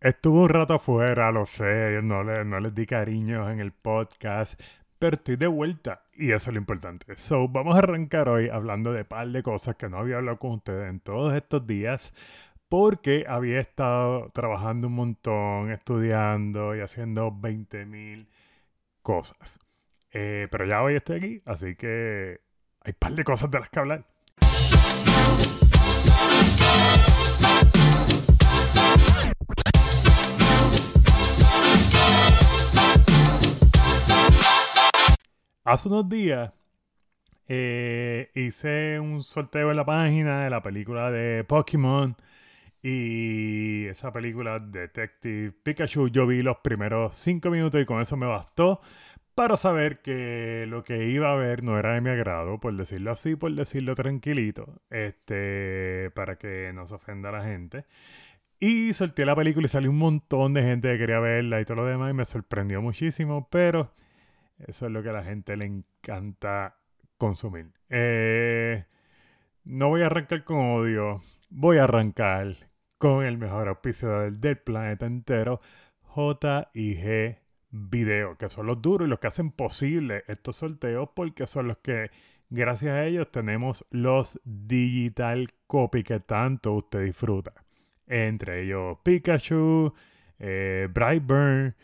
Estuve un rato afuera, lo sé, no, no les di cariños en el podcast, pero estoy de vuelta y eso es lo importante. So, vamos a arrancar hoy hablando de par de cosas que no había hablado con ustedes en todos estos días porque había estado trabajando un montón, estudiando y haciendo 20.000 cosas. Eh, pero ya hoy estoy aquí, así que hay par de cosas de las que hablar. Hace unos días eh, hice un sorteo en la página de la película de Pokémon. Y esa película, Detective Pikachu, yo vi los primeros 5 minutos y con eso me bastó para saber que lo que iba a ver no era de mi agrado, por decirlo así, por decirlo tranquilito, este, para que no se ofenda a la gente. Y solté la película y salió un montón de gente que quería verla y todo lo demás y me sorprendió muchísimo, pero eso es lo que a la gente le encanta consumir. Eh, no voy a arrancar con odio, voy a arrancar con el mejor auspicio del, planeta entero, JIG Video, que son los duros y los que hacen posible estos sorteos porque son los que, gracias a ellos, tenemos los digital copy que tanto usted disfruta. Entre ellos Pikachu, eh, Brightburn,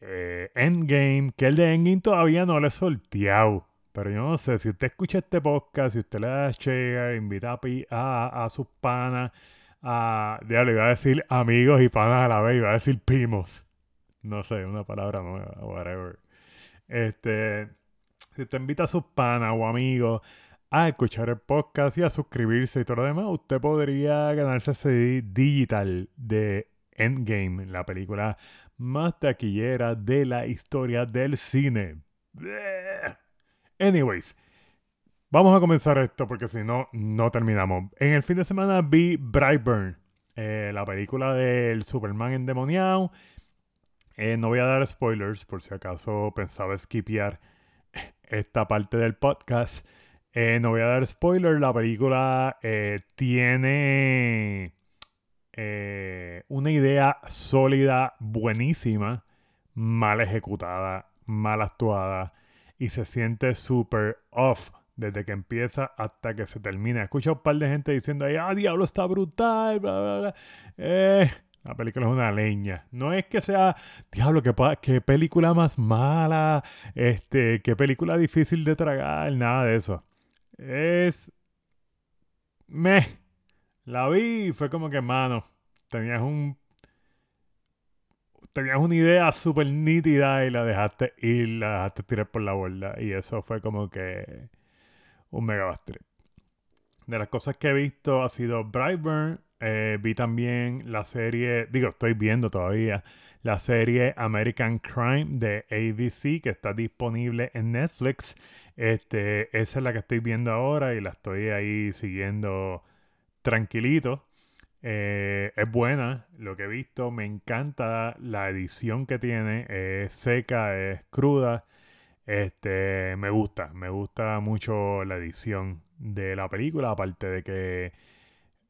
eh, Endgame, que el de Endgame todavía no le he sorteado. Pero yo no sé, si usted escucha este podcast, si usted le da invita a, a, sus panas, a, ya le iba a decir amigos y panas a la vez, iba a decir primos. No sé, una palabra nueva, whatever. Este, si usted invita a sus panas o amigos a escuchar el podcast y a suscribirse y todo lo demás, usted podría ganarse ese digital de Endgame, la película más taquillera de la historia del cine. Anyways, vamos a comenzar esto porque si no, no terminamos. En el fin de semana vi Brightburn, eh, la película del Superman endemoniado. Eh, no voy a dar spoilers por si acaso pensaba skipear esta parte del podcast. Eh, no voy a dar spoilers. La película tiene eh, una idea sólida, buenísima, mal ejecutada, mal actuada y se siente súper off desde que empieza hasta que se termina. Escucho un par de gente diciendo ahí, ah, diablo, está brutal, bla, bla, bla. Eh, la película es una leña. No es que sea, diablo, qué, qué película más mala, este, qué película difícil de tragar, nada de eso. Es... Me la vi y fue como que, mano, tenías un. Tenías una idea súper nítida y la dejaste ir, la dejaste tirar por la borda. Y eso fue como que un mega De las cosas que he visto ha sido Brightburn. Eh, vi también la serie, digo, estoy viendo todavía la serie American Crime de ABC que está disponible en Netflix. Este, esa es la que estoy viendo ahora y la estoy ahí siguiendo tranquilito. Eh, es buena, lo que he visto, me encanta la edición que tiene, es seca, es cruda. Este, me gusta, me gusta mucho la edición de la película, aparte de que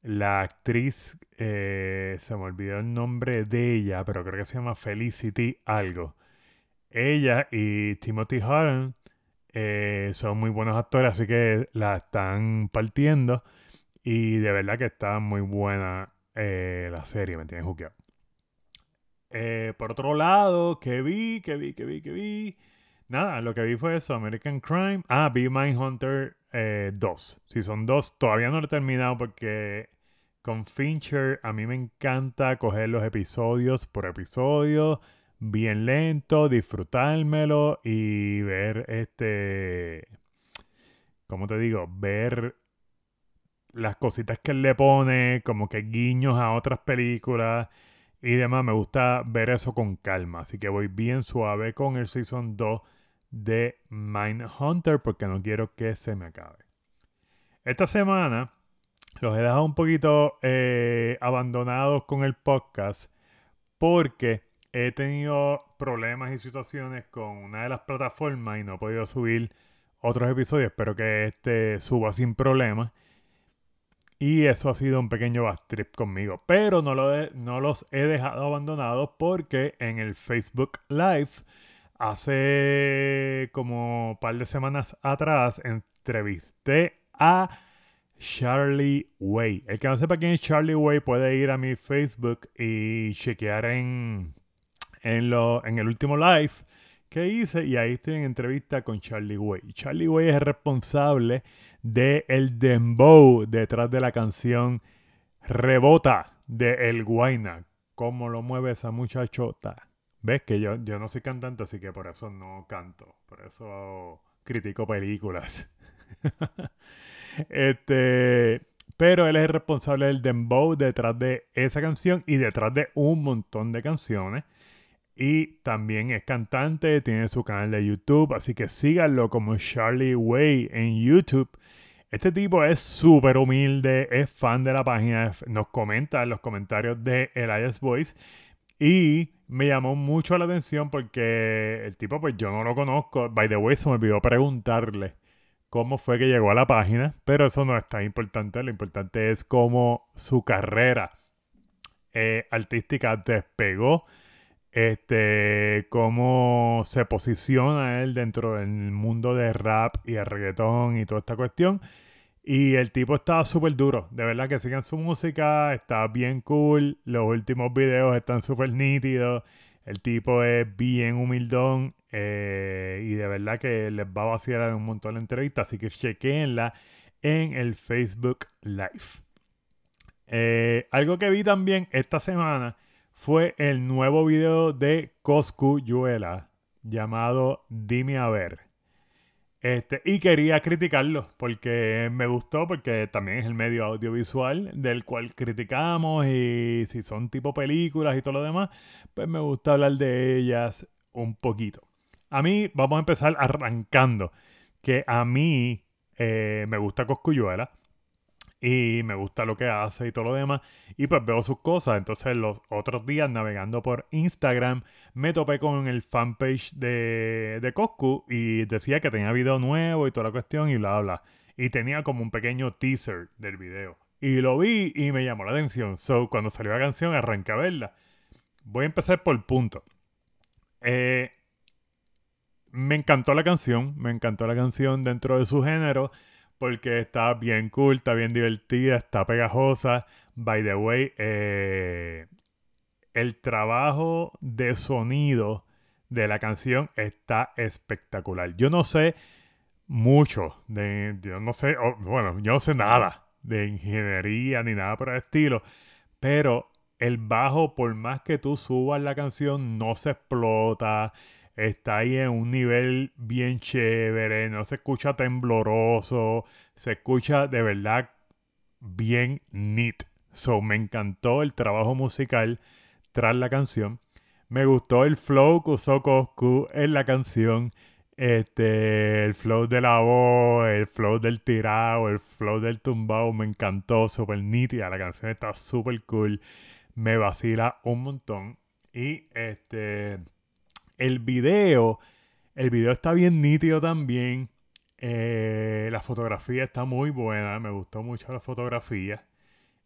la actriz, eh, se me olvidó el nombre de ella, pero creo que se llama Felicity algo. Ella y Timothy Hutton eh, son muy buenos actores, así que la están partiendo. Y de verdad que está muy buena eh, la serie, me tiene jukeado. Eh, por otro lado, que vi, que vi, que vi, que vi. Nada, lo que vi fue eso, American Crime. Ah, vi Mindhunter eh, 2. Si son dos, todavía no lo he terminado porque con Fincher a mí me encanta coger los episodios por episodio, bien lento, disfrutármelo y ver este... ¿Cómo te digo? Ver las cositas que él le pone, como que guiños a otras películas y demás. Me gusta ver eso con calma. Así que voy bien suave con el Season 2 de Mindhunter porque no quiero que se me acabe. Esta semana los he dejado un poquito eh, abandonados con el podcast porque he tenido problemas y situaciones con una de las plataformas y no he podido subir otros episodios. Espero que este suba sin problemas. Y eso ha sido un pequeño bad trip conmigo. Pero no los he dejado abandonados porque en el Facebook Live hace como un par de semanas atrás entrevisté a Charlie Way. El que no sepa quién es Charlie Way puede ir a mi Facebook y chequear en, en, lo, en el último live que hice y ahí estoy en entrevista con Charlie Way. Charlie Way es el responsable de el dembow detrás de la canción Rebota de El Guayna. ¿Cómo lo mueve esa muchachota? ¿Ves que yo, yo no soy cantante, así que por eso no canto. Por eso critico películas. este, pero él es el responsable del dembow detrás de esa canción y detrás de un montón de canciones. Y también es cantante, tiene su canal de YouTube, así que síganlo como Charlie Way en YouTube. Este tipo es súper humilde, es fan de la página, nos comenta en los comentarios de Elias Voice y me llamó mucho la atención porque el tipo, pues yo no lo conozco. By the way, se me olvidó preguntarle cómo fue que llegó a la página, pero eso no es tan importante. Lo importante es cómo su carrera eh, artística despegó este, cómo se posiciona él dentro del mundo de rap y el reggaetón y toda esta cuestión. Y el tipo está súper duro. De verdad que sigan su música, está bien cool. Los últimos videos están súper nítidos. El tipo es bien humildón. Eh, y de verdad que les va a vaciar un montón la entrevista. Así que chequenla en el Facebook Live. Eh, algo que vi también esta semana fue el nuevo video de Coscu Yuela llamado Dime a ver. Este, y quería criticarlo porque me gustó, porque también es el medio audiovisual del cual criticamos y si son tipo películas y todo lo demás, pues me gusta hablar de ellas un poquito. A mí, vamos a empezar arrancando, que a mí eh, me gusta Coscuyuela y me gusta lo que hace y todo lo demás. Y pues veo sus cosas. Entonces los otros días navegando por Instagram me topé con el fanpage de, de Coscu y decía que tenía video nuevo y toda la cuestión y bla bla. Y tenía como un pequeño teaser del video. Y lo vi y me llamó la atención. So cuando salió la canción arranqué a verla. Voy a empezar por punto. Eh, me encantó la canción, me encantó la canción dentro de su género porque está bien cool, está bien divertida, está pegajosa. By the way, eh, el trabajo de sonido de la canción está espectacular. Yo no sé mucho de, yo no sé, bueno, yo no sé nada de ingeniería ni nada por el estilo, pero el bajo, por más que tú subas la canción, no se explota está ahí en un nivel bien chévere, no se escucha tembloroso, se escucha de verdad bien neat. So, me encantó el trabajo musical tras la canción. Me gustó el flow que usó Coscu en la canción. Este, el flow de la voz, el flow del tirado, el flow del tumbado, me encantó, súper nítida. La canción está súper cool, me vacila un montón. Y este, el video, el video está bien nítido también. Eh, la fotografía está muy buena, me gustó mucho la fotografía.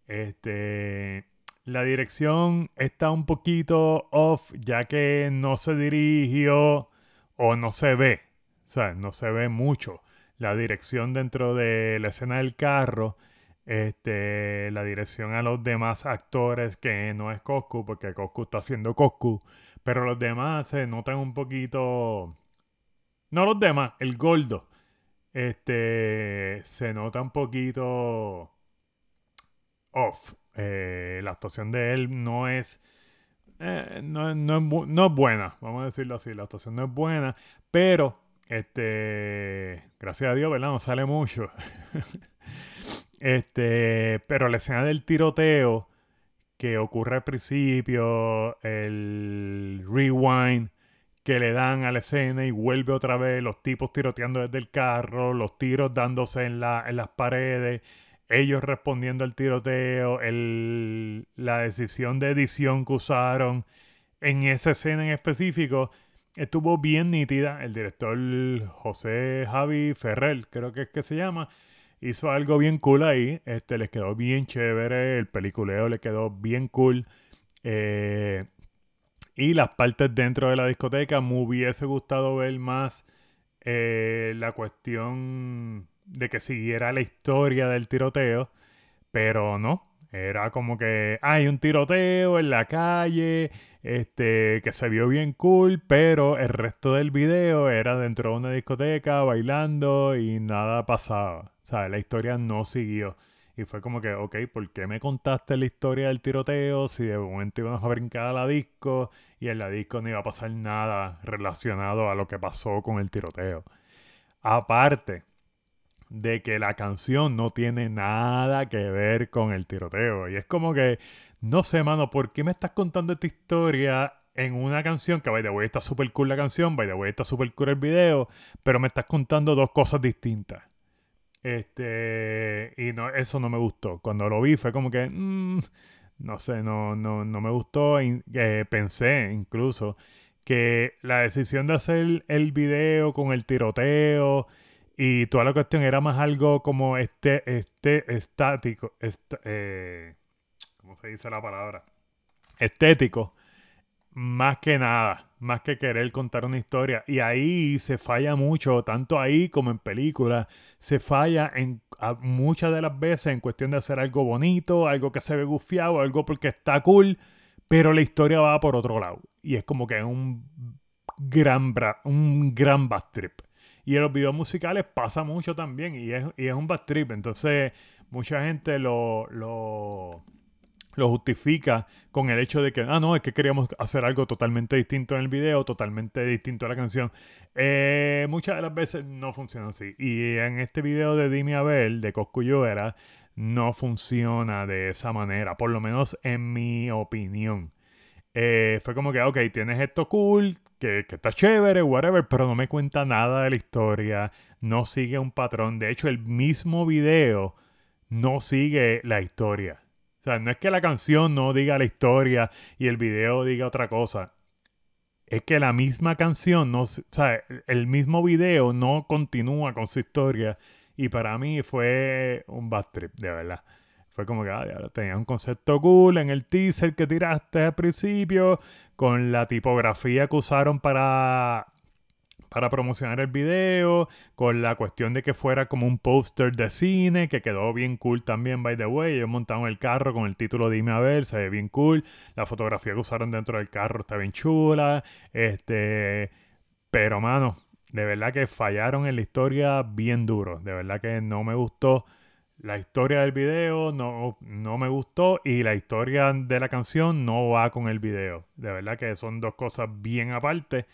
Este, la dirección está un poquito off, ya que no se dirigió o no se ve, o sea, no se ve mucho la dirección dentro de la escena del carro. Este, la dirección a los demás actores que no es Coscu, porque Coscu está haciendo Coscu. Pero los demás se notan un poquito. No los demás, el gordo. Este. Se nota un poquito. Off. Eh, la actuación de él no es. Eh, no, no, es buena, vamos a decirlo así. La actuación no es buena, pero este, gracias a Dios, ¿verdad? No sale mucho. este, pero la escena del tiroteo que ocurre al principio, el rewind que le dan a la escena y vuelve otra vez, los tipos tiroteando desde el carro, los tiros dándose en, la, en las paredes, ellos respondiendo al tiroteo, el, la decisión de edición que usaron en esa escena en específico estuvo bien nítida. El director José Javi Ferrer, creo que es que se llama, hizo algo bien cool ahí. Este, les quedó bien chévere. El peliculeo le quedó bien cool. Eh, y las partes dentro de la discoteca me hubiese gustado ver más eh, la cuestión de que siguiera la historia del tiroteo, pero no. Era como que hay un tiroteo en la calle, este, que se vio bien cool, pero el resto del video era dentro de una discoteca bailando y nada pasaba. O sea, la historia no siguió. Y fue como que, ok, ¿por qué me contaste la historia del tiroteo si de momento íbamos a brincar a la disco y en la disco no iba a pasar nada relacionado a lo que pasó con el tiroteo? Aparte de que la canción no tiene nada que ver con el tiroteo. Y es como que, no sé, mano, ¿por qué me estás contando esta historia en una canción que, by the way, está súper cool la canción, by the way, está súper cool el video, pero me estás contando dos cosas distintas? Este, y no, eso no me gustó. Cuando lo vi fue como que, mm, no sé, no, no, no me gustó. Eh, pensé incluso que la decisión de hacer el video con el tiroteo y toda la cuestión era más algo como este, este, estático, eh, ¿cómo se dice la palabra? Estético más que nada, más que querer contar una historia. Y ahí se falla mucho, tanto ahí como en películas, se falla en muchas de las veces en cuestión de hacer algo bonito, algo que se ve gufiado, algo porque está cool, pero la historia va por otro lado. Y es como que es un gran, un gran trip. Y en los videos musicales pasa mucho también, y es, y es un bad trip. Entonces, mucha gente lo, lo lo justifica con el hecho de que, ah, no, es que queríamos hacer algo totalmente distinto en el video, totalmente distinto a la canción. Eh, muchas de las veces no funciona así. Y en este video de Dimi Abel, de Coscuyuela, no funciona de esa manera, por lo menos en mi opinión. Eh, fue como que, ok, tienes esto cool, que, que, está chévere, whatever, pero no me cuenta nada de la historia, no sigue un patrón. De hecho, el mismo video no sigue la historia. O sea, no es que la canción no diga la historia y el video diga otra cosa. Es que la misma canción, no, o sea, el mismo video no continúa con su historia. Y para mí fue un bad trip, de verdad. Fue como que ah, tenía un concepto cool en el teaser que tiraste al principio, con la tipografía que usaron para para promocionar el video, con la cuestión de que fuera como un póster de cine, que quedó bien cool también, by the way. Ellos montaron el carro con el título Dime a ver, se ve bien cool. La fotografía que usaron dentro del carro está bien chula. Este, pero mano, de verdad que fallaron en la historia bien duro. De verdad que no me gustó la historia del video, no, no me gustó y la historia de la canción no va con el video. De verdad que son dos cosas bien aparte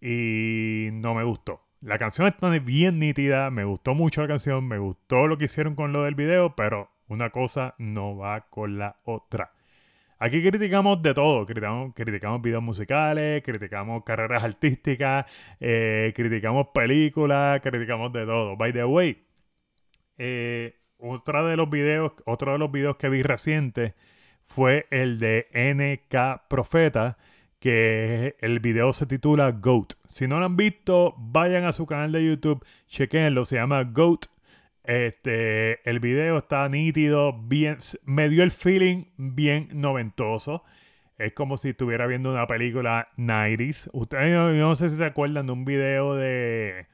y no me gustó. La canción está bien nítida, me gustó mucho la canción, me gustó lo que hicieron con lo del video, pero una cosa no va con la otra. Aquí criticamos de todo, criticamos, criticamos videos musicales, criticamos carreras artísticas, eh, criticamos películas, criticamos de todo. By the way, eh, otro de los videos, otro de los videos que vi reciente fue el de NK Profeta, que el video se titula GOAT. Si no lo han visto, vayan a su canal de YouTube, chequenlo, se llama GOAT. Este, el video está nítido, bien, me dio el feeling bien noventoso. Es como si estuviera viendo una película 90s. Ustedes no, sé si se acuerdan de un video de,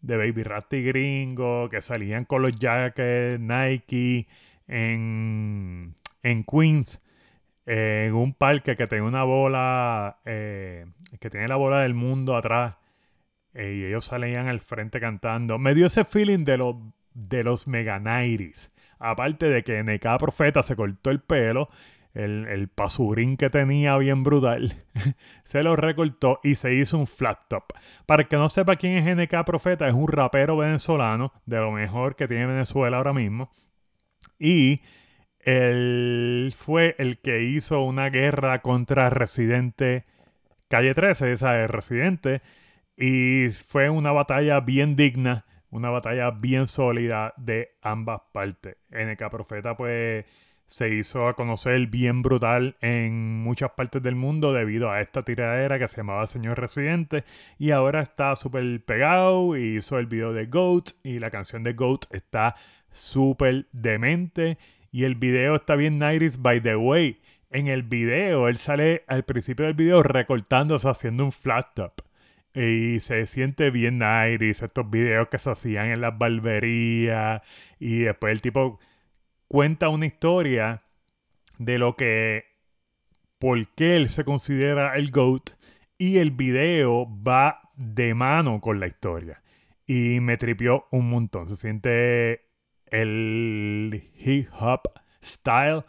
de Baby Ratty Gringo que salían con los jackets Nike en, en Queens en un parque que tenía una bola, eh, que tiene la bola del mundo atrás, eh, y ellos salían al frente cantando. Me dio ese feeling de, los de los. Aparte de que NK Profeta se cortó el pelo, el, el pasurín que tenía bien brutal, se lo recortó y se hizo un flat top. Para que no sepa quién es NK Profeta, es un rapero venezolano, de lo mejor que tiene Venezuela ahora mismo. Y él fue el que hizo una guerra contra Residente Calle 13, esa es Residente, y fue una batalla bien digna, una batalla bien sólida de ambas partes. NK Profeta pues se hizo a conocer bien brutal en muchas partes del mundo debido a esta tiradera que se llamaba Señor Residente y ahora está súper pegado y hizo el video de GOAT y la canción de GOAT está súper demente. Y el video está bien 90 by the way. En el video, él sale al principio del video recortándose haciendo un flat top. Y se siente bien 90 estos videos que se hacían en las barberías. Y después el tipo cuenta una historia de lo que. por qué él se considera el GOAT. Y el video va de mano con la historia. Y me tripió un montón. Se siente el hip hop style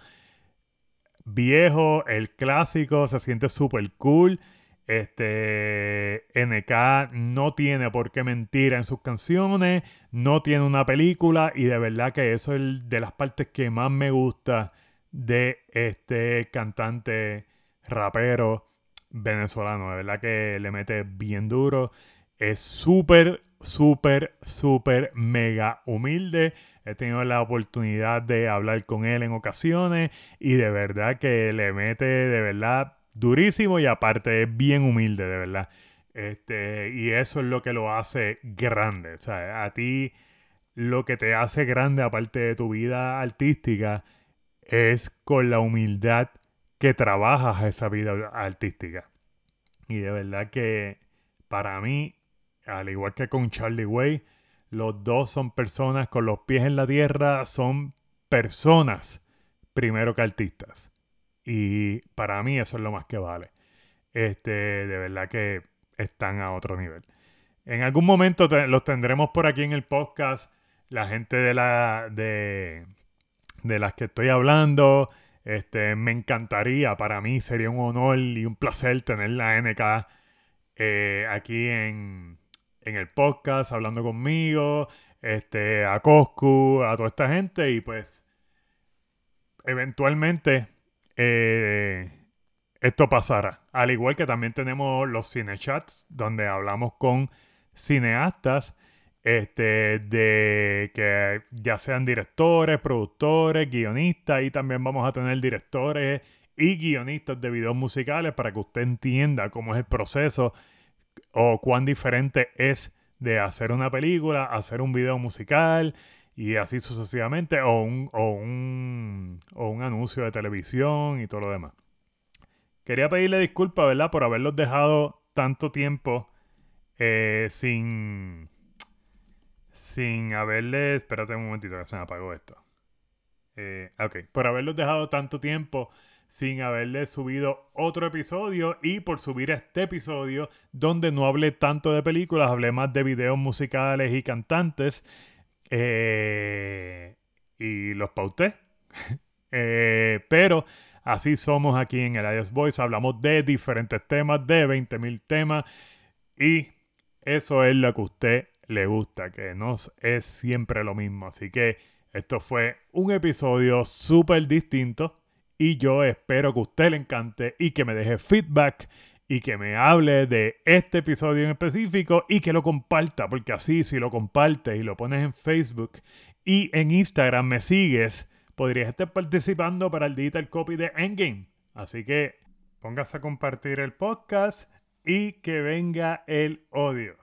viejo, el clásico, se siente súper cool. Este NK no tiene por qué mentir en sus canciones, no tiene una película y de verdad que eso es de las partes que más me gusta de este cantante rapero venezolano. De verdad que le mete bien duro. Es súper súper, súper, mega humilde. He tenido la oportunidad de hablar con él en ocasiones y de verdad que le mete de verdad durísimo y aparte es bien humilde, de verdad. Este, y eso es lo que lo hace grande. O sea, a ti lo que te hace grande, aparte de tu vida artística, es con la humildad que trabajas esa vida artística. Y de verdad que para mí al igual que con Charlie Way, los dos son personas con los pies en la tierra, son personas primero que artistas. Y para mí eso es lo más que vale. Este, de verdad que están a otro nivel. En algún momento los tendremos por aquí en el podcast. La gente de la de, de las que estoy hablando. Este, me encantaría, para mí sería un honor y un placer tener la NK eh, aquí en, en el podcast hablando conmigo, este, a Coscu, a toda esta gente y pues eventualmente eh, esto pasará. Al igual que también tenemos los cinechats donde hablamos con cineastas este, de que ya sean directores, productores, guionistas y también vamos a tener directores y guionistas de videos musicales para que usted entienda cómo es el proceso o cuán diferente es de hacer una película, hacer un video musical y así sucesivamente, o un, o un, o un anuncio de televisión y todo lo demás. Quería pedirle disculpas, ¿verdad? Por haberlos dejado tanto tiempo eh, sin, sin haberles... Espérate un momentito que se me apagó esto. Eh, ok, por haberlos dejado tanto tiempo sin haberle subido otro episodio y por subir este episodio donde no hablé tanto de películas, hablé más de videos musicales y cantantes eh, y los pauté. Eh, pero así somos aquí en el IS Voice, hablamos de diferentes temas, de 20.000 temas y eso es lo que a usted le gusta, que no es siempre lo mismo. Así que esto fue un episodio súper distinto y yo espero que a usted le encante y que me deje feedback y que me hable de este episodio en específico y que lo comparta, porque así si lo compartes y lo pones en Facebook y en Instagram me sigues, podrías estar participando para el digital copy de Endgame. Así que póngase a compartir el podcast y que venga el odio.